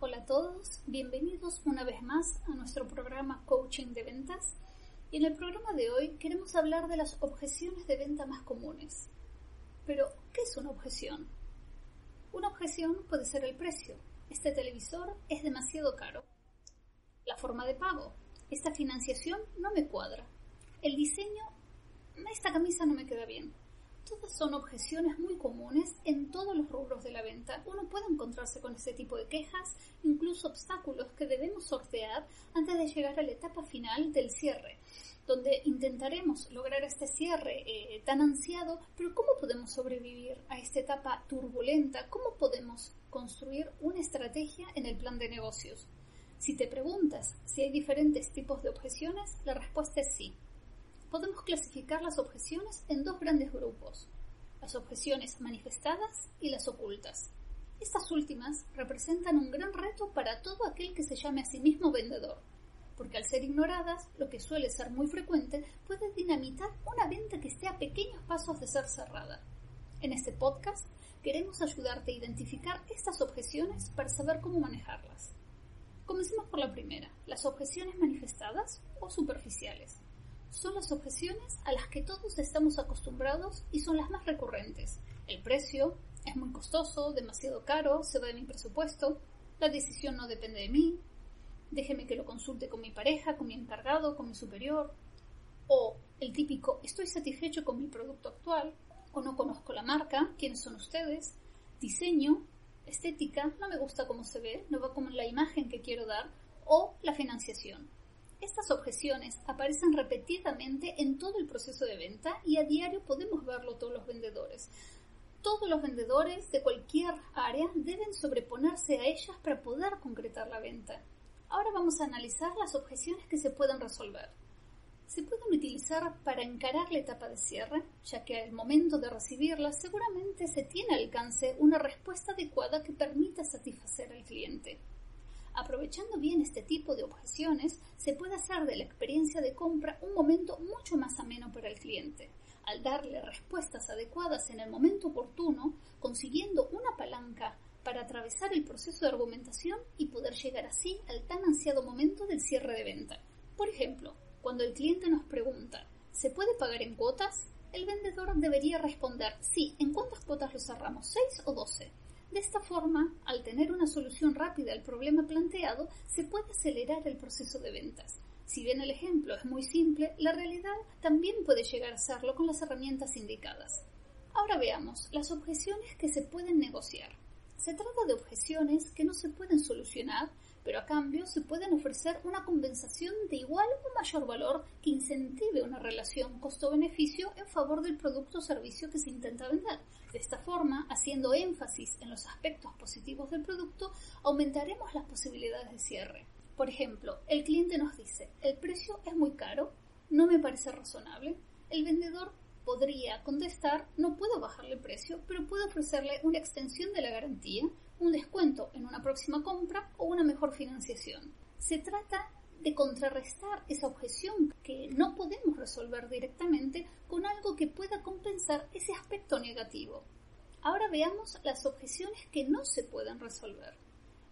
Hola a todos, bienvenidos una vez más a nuestro programa Coaching de Ventas. Y en el programa de hoy queremos hablar de las objeciones de venta más comunes. Pero, ¿qué es una objeción? Una objeción puede ser el precio. Este televisor es demasiado caro. La forma de pago. Esta financiación no me cuadra. El diseño. Esta camisa no me queda bien. Todas son objeciones muy comunes en todos los rubros de la venta. Uno puede encontrarse con este tipo de quejas, incluso obstáculos que debemos sortear antes de llegar a la etapa final del cierre, donde intentaremos lograr este cierre eh, tan ansiado, pero ¿cómo podemos sobrevivir a esta etapa turbulenta? ¿Cómo podemos construir una estrategia en el plan de negocios? Si te preguntas si hay diferentes tipos de objeciones, la respuesta es sí podemos clasificar las objeciones en dos grandes grupos, las objeciones manifestadas y las ocultas. Estas últimas representan un gran reto para todo aquel que se llame a sí mismo vendedor, porque al ser ignoradas, lo que suele ser muy frecuente, puede dinamitar una venta que esté a pequeños pasos de ser cerrada. En este podcast queremos ayudarte a identificar estas objeciones para saber cómo manejarlas. Comencemos por la primera, las objeciones manifestadas o superficiales son las objeciones a las que todos estamos acostumbrados y son las más recurrentes. El precio es muy costoso, demasiado caro, se va de mi presupuesto, la decisión no depende de mí, déjeme que lo consulte con mi pareja, con mi encargado, con mi superior, o el típico estoy satisfecho con mi producto actual, o no conozco la marca, quiénes son ustedes, diseño, estética, no me gusta cómo se ve, no va con la imagen que quiero dar, o la financiación. Estas objeciones aparecen repetidamente en todo el proceso de venta y a diario podemos verlo todos los vendedores. Todos los vendedores de cualquier área deben sobreponerse a ellas para poder concretar la venta. Ahora vamos a analizar las objeciones que se pueden resolver. Se pueden utilizar para encarar la etapa de cierre, ya que al momento de recibirlas seguramente se tiene al alcance una respuesta adecuada que permita satisfacer al cliente. Aprovechando bien este tipo de objeciones, se puede hacer de la experiencia de compra un momento mucho más ameno para el cliente, al darle respuestas adecuadas en el momento oportuno, consiguiendo una palanca para atravesar el proceso de argumentación y poder llegar así al tan ansiado momento del cierre de venta. Por ejemplo, cuando el cliente nos pregunta, ¿se puede pagar en cuotas? El vendedor debería responder, sí, ¿en cuántas cuotas lo cerramos? ¿6 o 12? De esta forma, al tener una solución rápida al problema planteado, se puede acelerar el proceso de ventas. Si bien el ejemplo es muy simple, la realidad también puede llegar a serlo con las herramientas indicadas. Ahora veamos las objeciones que se pueden negociar. Se trata de objeciones que no se pueden solucionar, pero a cambio se pueden ofrecer una compensación de igual o mayor valor que incentive una relación costo-beneficio en favor del producto o servicio que se intenta vender. De esta forma, haciendo énfasis en los aspectos positivos del producto, aumentaremos las posibilidades de cierre. Por ejemplo, el cliente nos dice, el precio es muy caro, no me parece razonable. El vendedor podría contestar, no puedo bajarle el precio, pero puedo ofrecerle una extensión de la garantía, un descuento en una próxima compra o una mejor financiación. Se trata de contrarrestar esa objeción que no podemos resolver directamente con algo que pueda compensar ese aspecto negativo. Ahora veamos las objeciones que no se pueden resolver.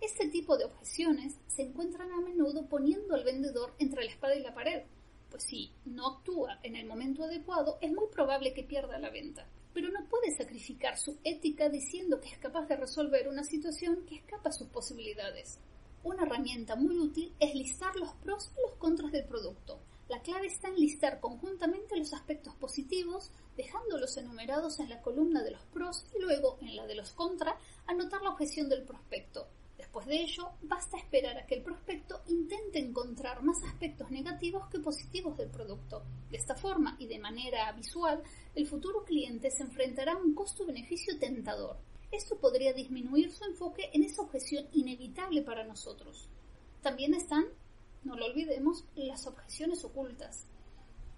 Este tipo de objeciones se encuentran a menudo poniendo al vendedor entre la espada y la pared, pues si no actúa en el momento adecuado es muy probable que pierda la venta. Pero no puede sacrificar su ética diciendo que es capaz de resolver una situación que escapa a sus posibilidades. Una herramienta muy útil es listar los pros y los contras del producto. La clave está en listar conjuntamente los aspectos positivos, dejándolos enumerados en la columna de los pros y luego en la de los contras, anotar la objeción del prospecto. Después de ello, basta esperar a que el prospecto intente encontrar más aspectos negativos que positivos del producto. De esta forma y de manera visual, el futuro cliente se enfrentará a un costo-beneficio tentador. Esto podría disminuir su enfoque en inevitable para nosotros. También están, no lo olvidemos, las objeciones ocultas.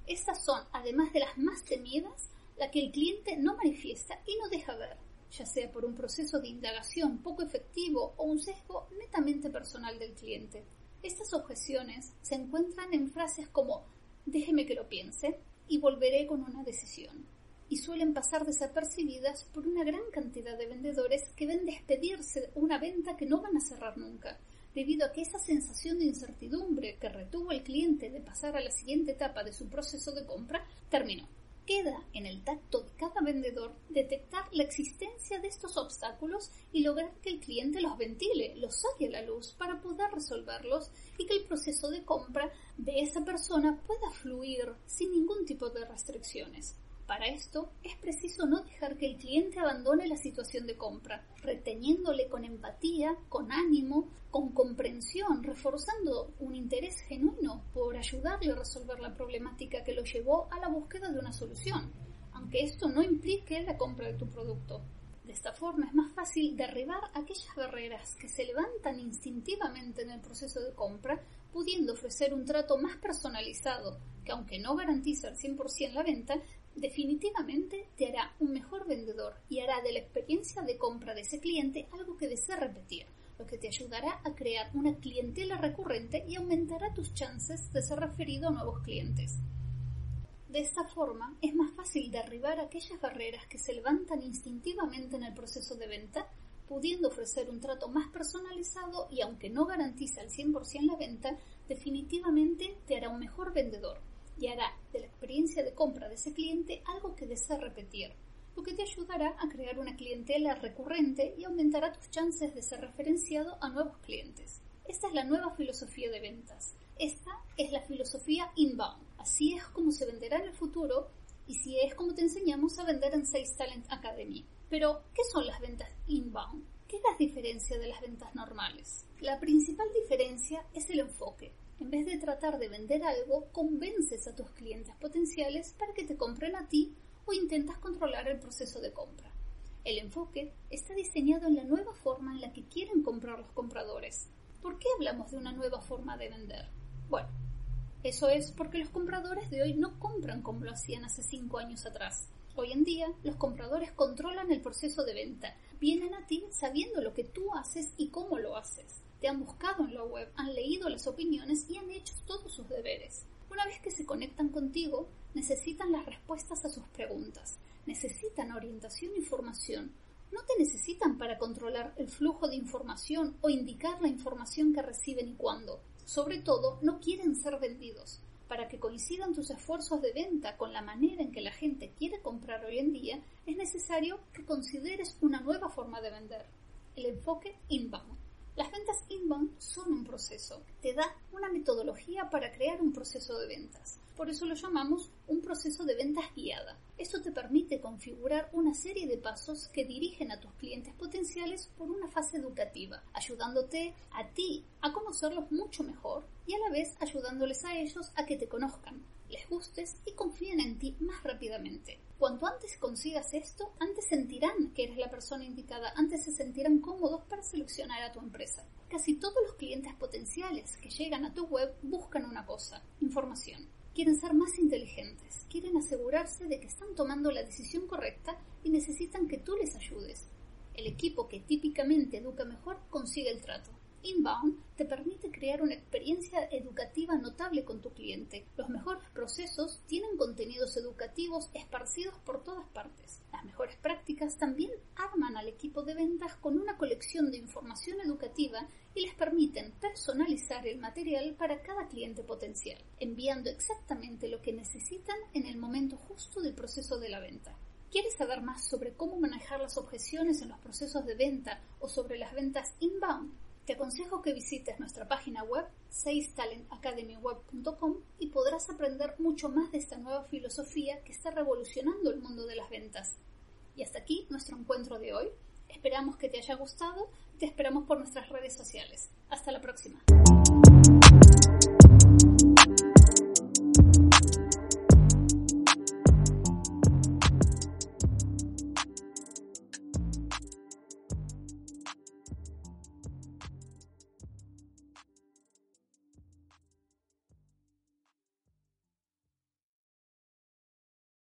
Estas son, además de las más temidas, la que el cliente no manifiesta y no deja ver ya sea por un proceso de indagación poco efectivo o un sesgo netamente personal del cliente. Estas objeciones se encuentran en frases como déjeme que lo piense y volveré con una decisión, y suelen pasar desapercibidas por una gran cantidad de vendedores que ven despedirse una venta que no van a cerrar nunca, debido a que esa sensación de incertidumbre que retuvo el cliente de pasar a la siguiente etapa de su proceso de compra terminó. Queda en el tacto de cada vendedor detectar la existencia de estos obstáculos y lograr que el cliente los ventile, los saque a la luz para poder resolverlos y que el proceso de compra de esa persona pueda fluir sin ningún tipo de restricciones. Para esto es preciso no dejar que el cliente abandone la situación de compra, reteniéndole con empatía, con ánimo, con comprensión, reforzando un interés genuino por ayudarle a resolver la problemática que lo llevó a la búsqueda de una solución, aunque esto no implique la compra de tu producto. De esta forma es más fácil derribar aquellas barreras que se levantan instintivamente en el proceso de compra, pudiendo ofrecer un trato más personalizado, que aunque no garantiza al 100% la venta, definitivamente te hará un mejor vendedor y hará de la experiencia de compra de ese cliente algo que desea repetir, lo que te ayudará a crear una clientela recurrente y aumentará tus chances de ser referido a nuevos clientes. De esta forma, es más fácil derribar aquellas barreras que se levantan instintivamente en el proceso de venta, pudiendo ofrecer un trato más personalizado y aunque no garantiza al 100% la venta, definitivamente te hará un mejor vendedor y hará de la experiencia de compra de ese cliente algo que desea repetir, lo que te ayudará a crear una clientela recurrente y aumentará tus chances de ser referenciado a nuevos clientes. Esta es la nueva filosofía de ventas. Esta es la filosofía inbound. Así es como se venderá en el futuro y si es como te enseñamos a vender en Sales Talent Academy. Pero, ¿qué son las ventas inbound? ¿Qué es la diferencia de las ventas normales? La principal diferencia es el enfoque. En vez de tratar de vender algo, convences a tus clientes potenciales para que te compren a ti o intentas controlar el proceso de compra. El enfoque está diseñado en la nueva forma en la que quieren comprar los compradores. ¿Por qué hablamos de una nueva forma de vender? Bueno, eso es porque los compradores de hoy no compran como lo hacían hace cinco años atrás. Hoy en día, los compradores controlan el proceso de venta, vienen a ti sabiendo lo que tú haces y cómo lo haces te han buscado en la web, han leído las opiniones y han hecho todos sus deberes. Una vez que se conectan contigo, necesitan las respuestas a sus preguntas, necesitan orientación e información. No te necesitan para controlar el flujo de información o indicar la información que reciben y cuándo. Sobre todo, no quieren ser vendidos. Para que coincidan tus esfuerzos de venta con la manera en que la gente quiere comprar hoy en día, es necesario que consideres una nueva forma de vender, el enfoque inbound. Las ventas inbound son un proceso, te da una metodología para crear un proceso de ventas. Por eso lo llamamos un proceso de ventas guiada. Esto te permite configurar una serie de pasos que dirigen a tus clientes potenciales por una fase educativa, ayudándote a ti a conocerlos mucho mejor y a la vez ayudándoles a ellos a que te conozcan, les gustes y confíen en ti más rápidamente. Cuanto antes consigas esto, antes sentirán que eres la persona indicada, antes se sentirán cómodos para seleccionar a tu empresa. Casi todos los clientes potenciales que llegan a tu web buscan una cosa, información. Quieren ser más inteligentes, quieren asegurarse de que están tomando la decisión correcta y necesitan que tú les ayudes. El equipo que típicamente educa mejor consigue el trato. Inbound te permite crear una experiencia educativa notable con tu cliente. Los mejores procesos tienen contenidos educativos esparcidos por todas partes. Las mejores prácticas también arman al equipo de ventas con una colección de información educativa y les permiten personalizar el material para cada cliente potencial, enviando exactamente lo que necesitan en el momento justo del proceso de la venta. ¿Quieres saber más sobre cómo manejar las objeciones en los procesos de venta o sobre las ventas inbound? Te aconsejo que visites nuestra página web salestalentacademyweb.com y podrás aprender mucho más de esta nueva filosofía que está revolucionando el mundo de las ventas. Y hasta aquí nuestro encuentro de hoy. Esperamos que te haya gustado. te esperamos por nuestras redes sociales. Hasta la próxima.